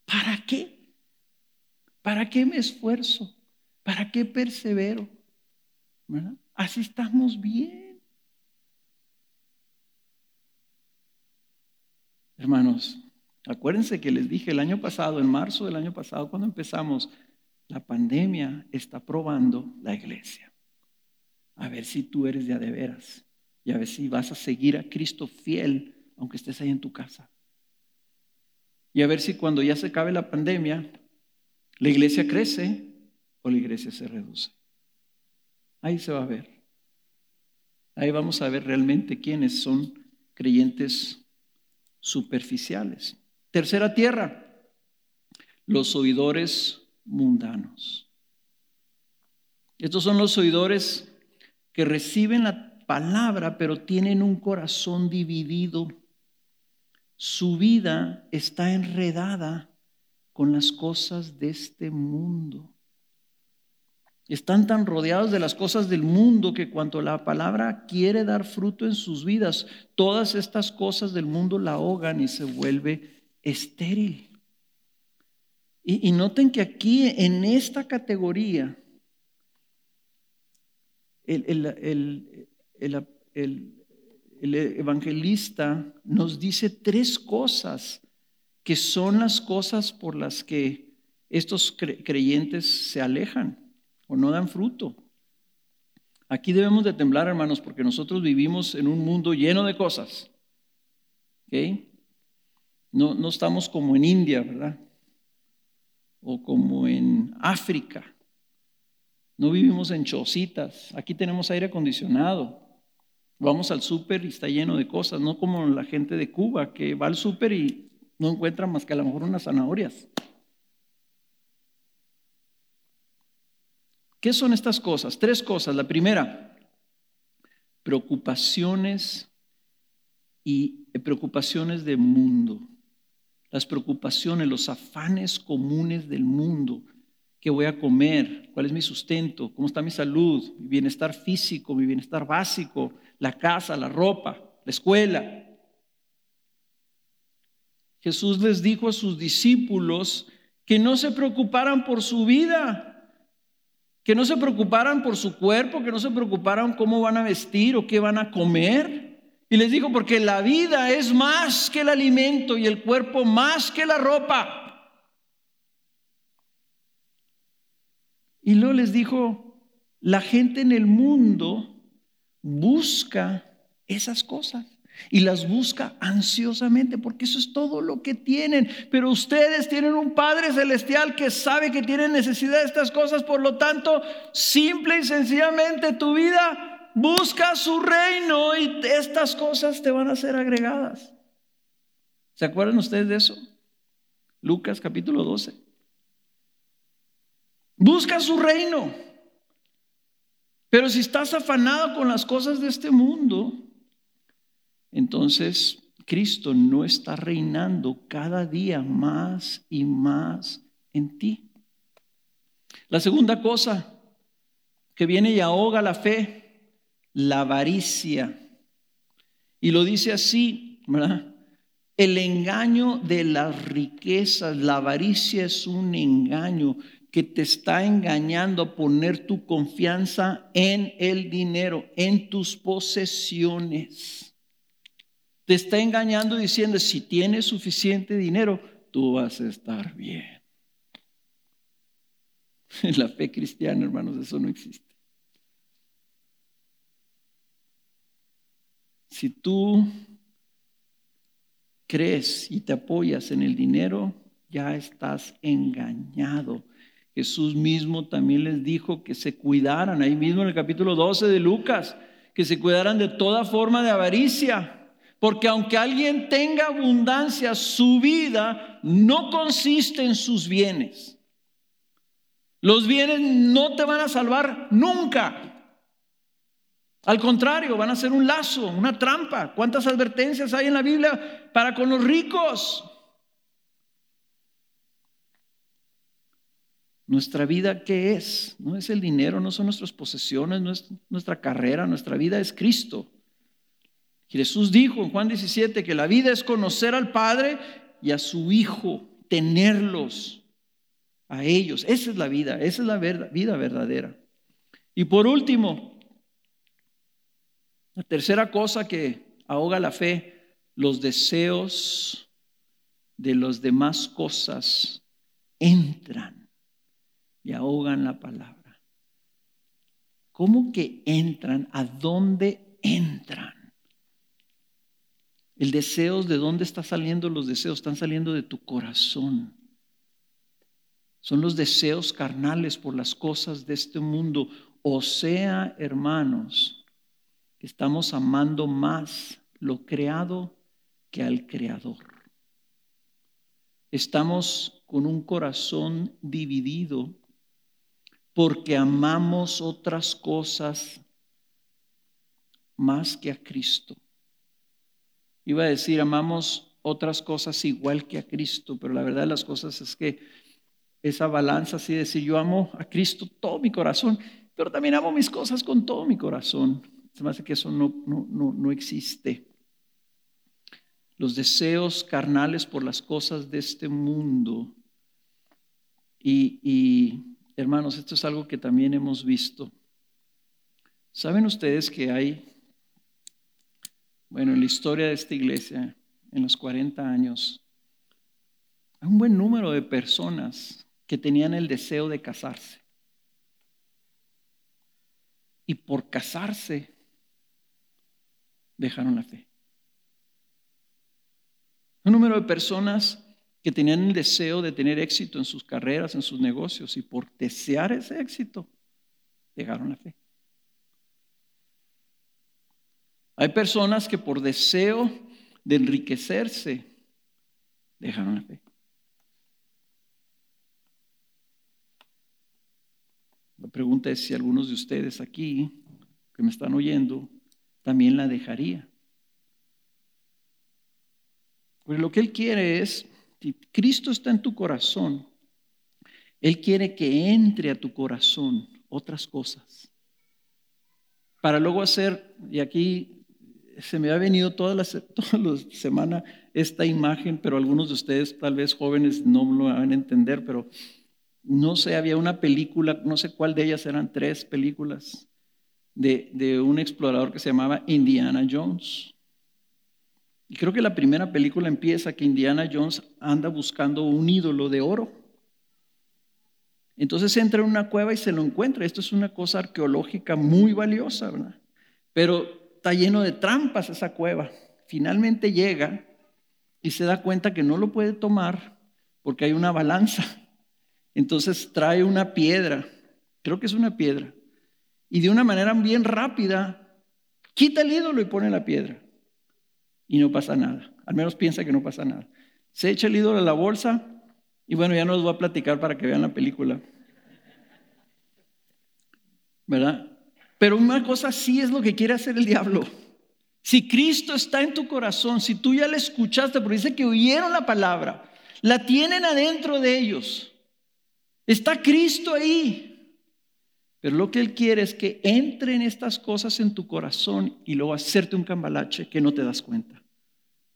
¿Para qué? ¿Para qué me esfuerzo? ¿Para qué persevero? Así estamos bien. Hermanos, acuérdense que les dije el año pasado, en marzo del año pasado, cuando empezamos, la pandemia está probando la iglesia. A ver si tú eres de de veras y a ver si vas a seguir a Cristo fiel, aunque estés ahí en tu casa. Y a ver si cuando ya se acabe la pandemia, la iglesia crece o la iglesia se reduce. Ahí se va a ver. Ahí vamos a ver realmente quiénes son creyentes superficiales. Tercera tierra, los oidores mundanos. Estos son los oidores que reciben la palabra, pero tienen un corazón dividido. Su vida está enredada con las cosas de este mundo. Están tan rodeados de las cosas del mundo que cuando la palabra quiere dar fruto en sus vidas, todas estas cosas del mundo la ahogan y se vuelve estéril. Y, noten que aquí en esta categoría, el, evangelista nos dice tres cosas que son las cosas por las que estos creyentes se alejan o no dan fruto. Aquí debemos de temblar, hermanos, porque nosotros vivimos en un mundo lleno de cosas. No, no estamos como en India, ¿verdad? O como en África. No vivimos en chocitas. Aquí tenemos aire acondicionado. Vamos al súper y está lleno de cosas, no como la gente de Cuba que va al súper y no encuentra más que a lo mejor unas zanahorias. ¿Qué son estas cosas? Tres cosas. La primera, preocupaciones y eh, preocupaciones de mundo. Las preocupaciones, los afanes comunes del mundo. ¿Qué voy a comer? ¿Cuál es mi sustento? ¿Cómo está mi salud? Mi bienestar físico, mi bienestar básico, la casa, la ropa, la escuela. Jesús les dijo a sus discípulos que no se preocuparan por su vida, que no se preocuparan por su cuerpo, que no se preocuparan cómo van a vestir o qué van a comer. Y les dijo, porque la vida es más que el alimento y el cuerpo más que la ropa. Y luego les dijo, la gente en el mundo busca esas cosas y las busca ansiosamente porque eso es todo lo que tienen. Pero ustedes tienen un Padre Celestial que sabe que tienen necesidad de estas cosas, por lo tanto, simple y sencillamente tu vida busca su reino y estas cosas te van a ser agregadas. ¿Se acuerdan ustedes de eso? Lucas capítulo 12. Busca su reino. Pero si estás afanado con las cosas de este mundo, entonces Cristo no está reinando cada día más y más en ti. La segunda cosa que viene y ahoga la fe, la avaricia. Y lo dice así. El engaño de las riquezas, la avaricia es un engaño que te está engañando a poner tu confianza en el dinero, en tus posesiones. Te está engañando diciendo, si tienes suficiente dinero, tú vas a estar bien. En la fe cristiana, hermanos, eso no existe. Si tú crees y te apoyas en el dinero, ya estás engañado. Jesús mismo también les dijo que se cuidaran, ahí mismo en el capítulo 12 de Lucas, que se cuidaran de toda forma de avaricia porque aunque alguien tenga abundancia, su vida no consiste en sus bienes. Los bienes no te van a salvar nunca. Al contrario, van a ser un lazo, una trampa. ¿Cuántas advertencias hay en la Biblia para con los ricos? Nuestra vida, ¿qué es? No es el dinero, no son nuestras posesiones, no es nuestra carrera, nuestra vida es Cristo. Jesús dijo en Juan 17 que la vida es conocer al Padre y a su Hijo, tenerlos a ellos. Esa es la vida, esa es la vida verdadera. Y por último, la tercera cosa que ahoga la fe, los deseos de las demás cosas entran y ahogan la palabra. ¿Cómo que entran? ¿A dónde entran? El deseo, ¿de dónde están saliendo los deseos? Están saliendo de tu corazón. Son los deseos carnales por las cosas de este mundo. O sea, hermanos, estamos amando más lo creado que al creador. Estamos con un corazón dividido porque amamos otras cosas más que a Cristo. Iba a decir, amamos otras cosas igual que a Cristo, pero la verdad de las cosas es que esa balanza así de decir, yo amo a Cristo todo mi corazón, pero también amo mis cosas con todo mi corazón. Se me que eso no, no, no, no existe. Los deseos carnales por las cosas de este mundo. Y, y hermanos, esto es algo que también hemos visto. ¿Saben ustedes que hay, bueno, en la historia de esta iglesia, en los 40 años, hay un buen número de personas que tenían el deseo de casarse. Y por casarse, dejaron la fe. Un número de personas que tenían el deseo de tener éxito en sus carreras, en sus negocios, y por desear ese éxito, dejaron la fe. Hay personas que por deseo de enriquecerse dejaron la fe. La pregunta es si algunos de ustedes aquí que me están oyendo también la dejaría. Porque lo que Él quiere es, si Cristo está en tu corazón, Él quiere que entre a tu corazón otras cosas. Para luego hacer, y aquí se me ha venido toda la, semana esta imagen, pero algunos de ustedes, tal vez jóvenes, no lo van a entender, pero no sé, había una película, no sé cuál de ellas eran tres películas, de, de un explorador que se llamaba Indiana Jones. Y creo que la primera película empieza que Indiana Jones anda buscando un ídolo de oro. Entonces entra en una cueva y se lo encuentra. Esto es una cosa arqueológica muy valiosa, ¿verdad? Pero está lleno de trampas esa cueva. Finalmente llega y se da cuenta que no lo puede tomar porque hay una balanza. Entonces trae una piedra, creo que es una piedra, y de una manera bien rápida quita el ídolo y pone la piedra. Y no pasa nada, al menos piensa que no pasa nada. Se echa el ídolo a la bolsa y bueno, ya no los voy a platicar para que vean la película. ¿Verdad? Pero una cosa sí es lo que quiere hacer el diablo. Si Cristo está en tu corazón, si tú ya le escuchaste, porque dice que oyeron la palabra, la tienen adentro de ellos, está Cristo ahí. Pero lo que Él quiere es que entren estas cosas en tu corazón y luego hacerte un cambalache que no te das cuenta.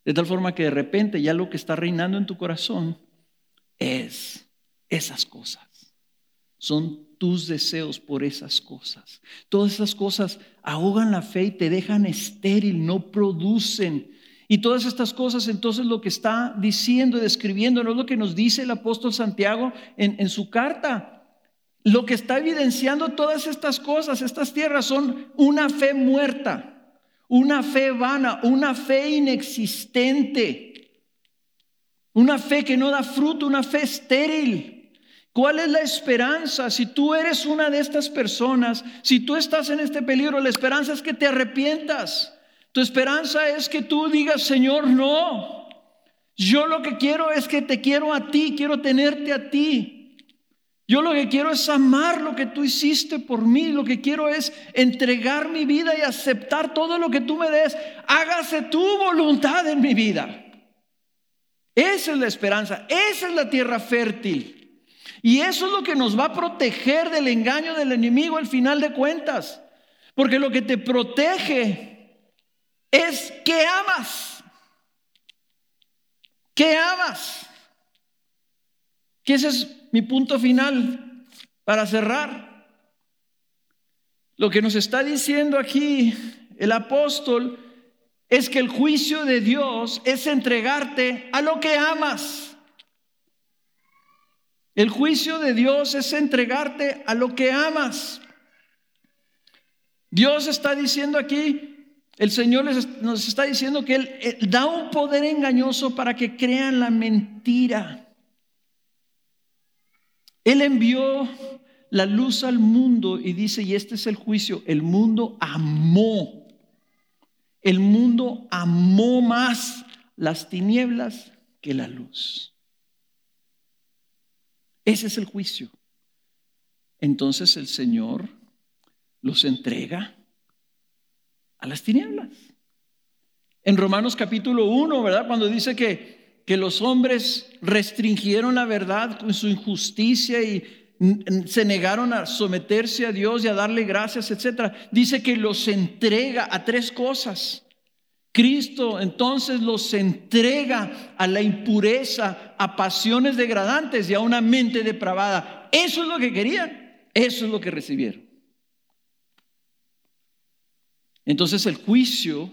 De tal forma que de repente ya lo que está reinando en tu corazón es esas cosas. Son tus deseos por esas cosas. Todas esas cosas ahogan la fe y te dejan estéril, no producen. Y todas estas cosas, entonces lo que está diciendo y describiendo, no es lo que nos dice el apóstol Santiago en, en su carta. Lo que está evidenciando todas estas cosas, estas tierras, son una fe muerta, una fe vana, una fe inexistente, una fe que no da fruto, una fe estéril. ¿Cuál es la esperanza? Si tú eres una de estas personas, si tú estás en este peligro, la esperanza es que te arrepientas. Tu esperanza es que tú digas, Señor, no. Yo lo que quiero es que te quiero a ti, quiero tenerte a ti. Yo lo que quiero es amar lo que tú hiciste por mí. Lo que quiero es entregar mi vida y aceptar todo lo que tú me des. Hágase tu voluntad en mi vida. Esa es la esperanza. Esa es la tierra fértil. Y eso es lo que nos va a proteger del engaño del enemigo al final de cuentas. Porque lo que te protege es que amas. Que amas. Que ese es mi punto final para cerrar. Lo que nos está diciendo aquí el apóstol es que el juicio de Dios es entregarte a lo que amas. El juicio de Dios es entregarte a lo que amas. Dios está diciendo aquí, el Señor nos está diciendo que él, da un poder engañoso para que crean la mentira. Él envió la luz al mundo y dice, y este es el juicio, el mundo amó, el mundo amó más las tinieblas que la luz. Ese es el juicio. Entonces el Señor los entrega a las tinieblas. En Romanos capítulo 1, ¿verdad? Cuando dice que, que los hombres restringieron la verdad con su injusticia y se negaron a someterse a Dios y a darle gracias, etcétera. Dice que los entrega a tres cosas. Cristo entonces los entrega a la impureza, a pasiones degradantes y a una mente depravada. Eso es lo que querían, eso es lo que recibieron. Entonces el juicio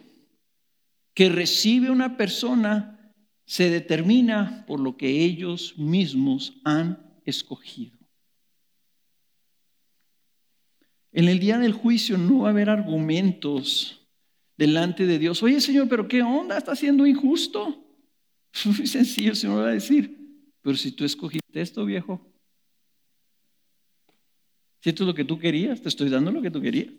que recibe una persona se determina por lo que ellos mismos han escogido. En el día del juicio no va a haber argumentos delante de Dios. Oye Señor, pero ¿qué onda? ¿Está siendo injusto? Muy sencillo, el Señor va a decir. Pero si tú escogiste esto, viejo. Si esto es lo que tú querías, te estoy dando lo que tú querías.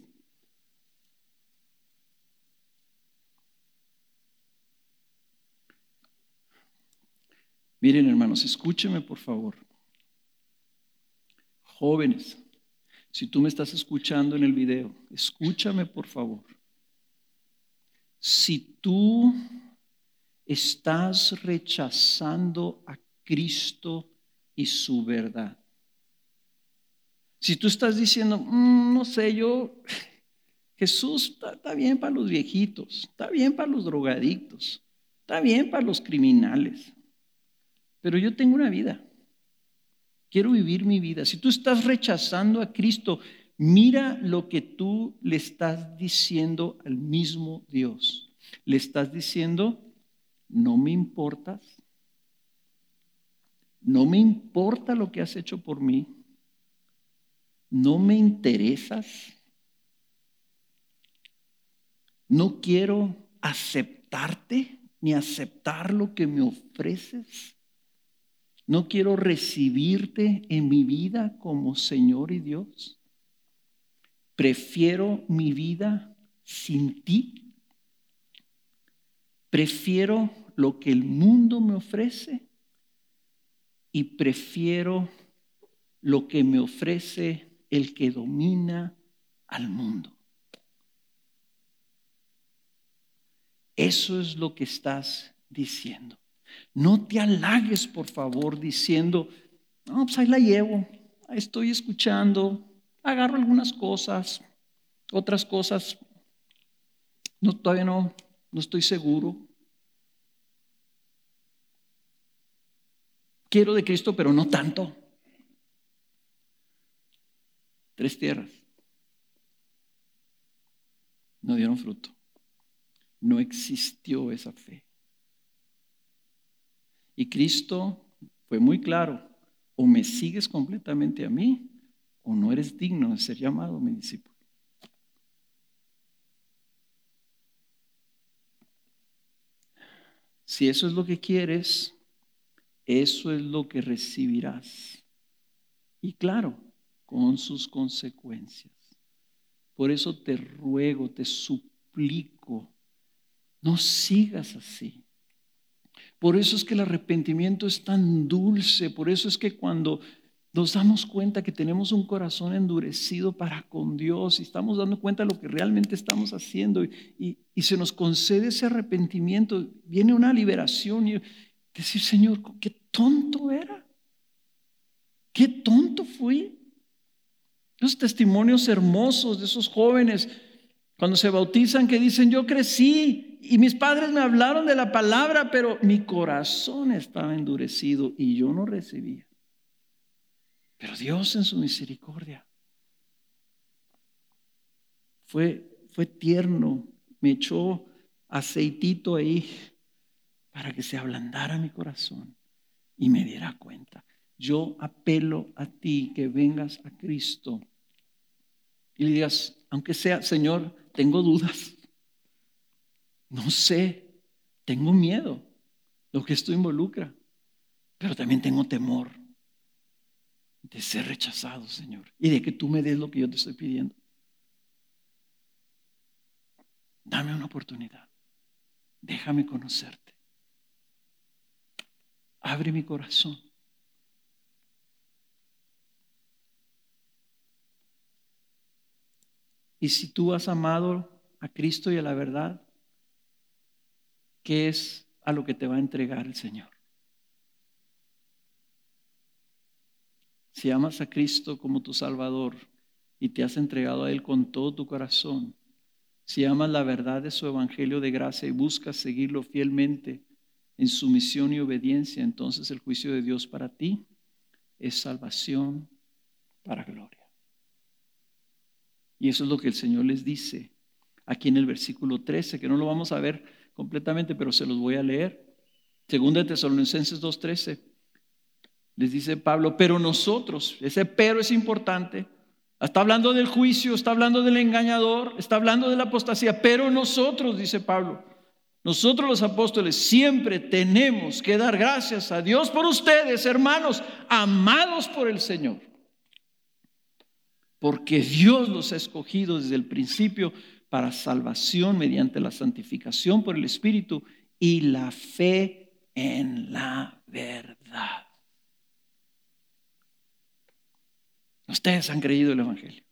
Miren hermanos, escúcheme por favor. Jóvenes, si tú me estás escuchando en el video, escúchame por favor si tú estás rechazando a Cristo y su verdad. Si tú estás diciendo, mm, no sé, yo, Jesús está, bien para los viejitos, está bien para los drogadictos, está bien para los criminales, pero yo tengo una vida, quiero vivir mi vida. Si tú estás rechazando a Cristo, Mira lo que tú le estás diciendo al mismo Dios. Le estás diciendo, no me importas, no me importa lo que has hecho por mí, no me interesas, no quiero aceptarte ni aceptar lo que me ofreces. No quiero recibirte en mi vida como Señor y Dios prefiero mi vida sin ti. Prefiero lo que el mundo me ofrece y prefiero lo que me ofrece el que domina al mundo. Eso es lo que estás diciendo. No te halagues, por favor, diciendo, no, pues ahí la llevo, estoy escuchando, agarro algunas cosas, otras cosas no, todavía no, no estoy seguro. Quiero de Cristo, pero no tanto. Tres tierras. No dieron fruto. No existió esa fe. Y Cristo fue muy claro, o me sigues completamente a mí, o no eres digno de ser llamado mi discípulo. Si eso es lo que quieres, eso es lo que recibirás. Y claro, con sus consecuencias. Por eso te ruego, te suplico, no sigas así. Por eso es que el arrepentimiento es tan dulce, por eso es que cuando nos damos cuenta que tenemos un corazón endurecido para con Dios y estamos dando cuenta de lo que realmente estamos haciendo y, se nos concede ese arrepentimiento, viene una liberación y decir, Señor, qué tonto era, qué tonto fui. Los testimonios hermosos de esos jóvenes cuando se bautizan que dicen, yo crecí y mis padres me hablaron de la palabra, pero mi corazón estaba endurecido y yo no recibía. Pero Dios en su misericordia fue, fue tierno, me echó aceitito ahí para que se ablandara mi corazón y me diera cuenta. Yo apelo a ti que vengas a Cristo y le digas, aunque sea, Señor, tengo dudas, no sé, tengo miedo, lo que esto involucra, pero también tengo temor de ser rechazado, Señor, y de que tú me des lo que yo te estoy pidiendo. Dame una oportunidad. Déjame conocerte. Abre mi corazón. Y si tú has amado a Cristo y a la verdad, ¿qué es a lo que te va a entregar el Señor? Si amas a Cristo como tu Salvador y te has entregado a Él con todo tu corazón, si amas la verdad de su Evangelio de gracia y buscas seguirlo fielmente en sumisión y obediencia, entonces el juicio de Dios para ti es salvación para gloria. Y eso es lo que el Señor les dice aquí en el versículo 13, que no lo vamos a ver completamente, pero se los voy a leer. Segunda de Tesalonicenses 2.13. Les dice Pablo, pero nosotros, ese pero es importante, está hablando del juicio, está hablando del engañador, está hablando de la apostasía, pero nosotros, dice Pablo, nosotros los apóstoles siempre tenemos que dar gracias a Dios por ustedes, hermanos, amados por el Señor porque Dios los ha escogido desde el principio para salvación mediante la santificación por el Espíritu y la fe en la verdad. Ustedes han creído el Evangelio.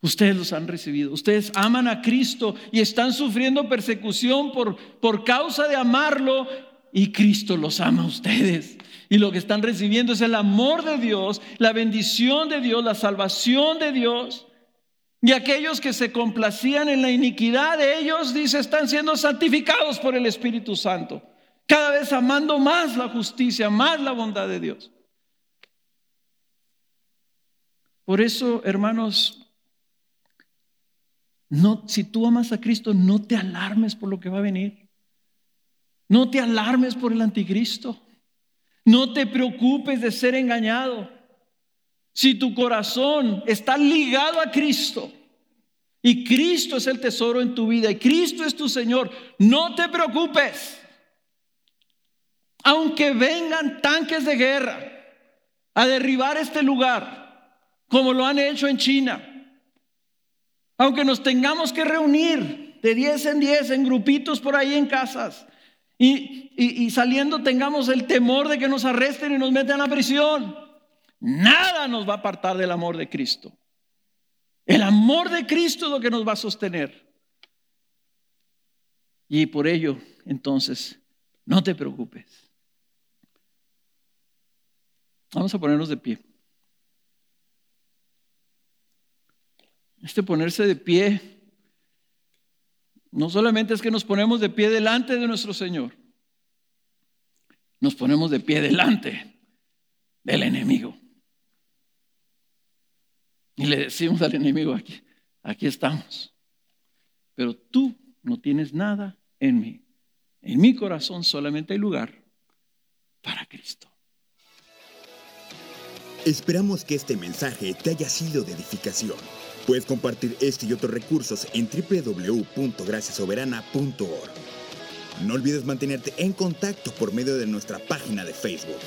Ustedes los han recibido. Ustedes aman a Cristo y están sufriendo persecución por, por causa de amarlo y Cristo los ama a ustedes. Y lo que están recibiendo es el amor de Dios, la bendición de Dios, la salvación de Dios. Y aquellos que se complacían en la iniquidad de ellos, dice, están siendo santificados por el Espíritu Santo. Cada vez amando más la justicia, más la bondad de Dios. Por eso, hermanos, no, si tú amas a Cristo, no te alarmes por lo que va a venir. No te alarmes por el anticristo. No te preocupes de ser engañado. Si tu corazón está ligado a Cristo y Cristo es el tesoro en tu vida y Cristo es tu Señor, no te preocupes. Aunque vengan tanques de guerra a derribar este lugar, como lo han hecho en China, aunque nos tengamos que reunir de 10 en 10 en grupitos por ahí en casas, y, saliendo tengamos el temor de que nos arresten y nos metan a prisión. Nada nos va a apartar del amor de Cristo. El amor de Cristo es lo que nos va a sostener. Y por ello, entonces, no te preocupes. Vamos a ponernos de pie. Este ponerse de pie no solamente es que nos ponemos de pie delante de nuestro Señor, nos ponemos de pie delante del enemigo. Y le decimos al enemigo, aquí, aquí estamos. Pero tú no tienes nada en mí. En mi corazón solamente hay lugar para Cristo. Esperamos que este mensaje te haya sido de edificación. Puedes compartir este y otros recursos en www.graciasoberana.org. No olvides mantenerte en contacto por medio de nuestra página de Facebook.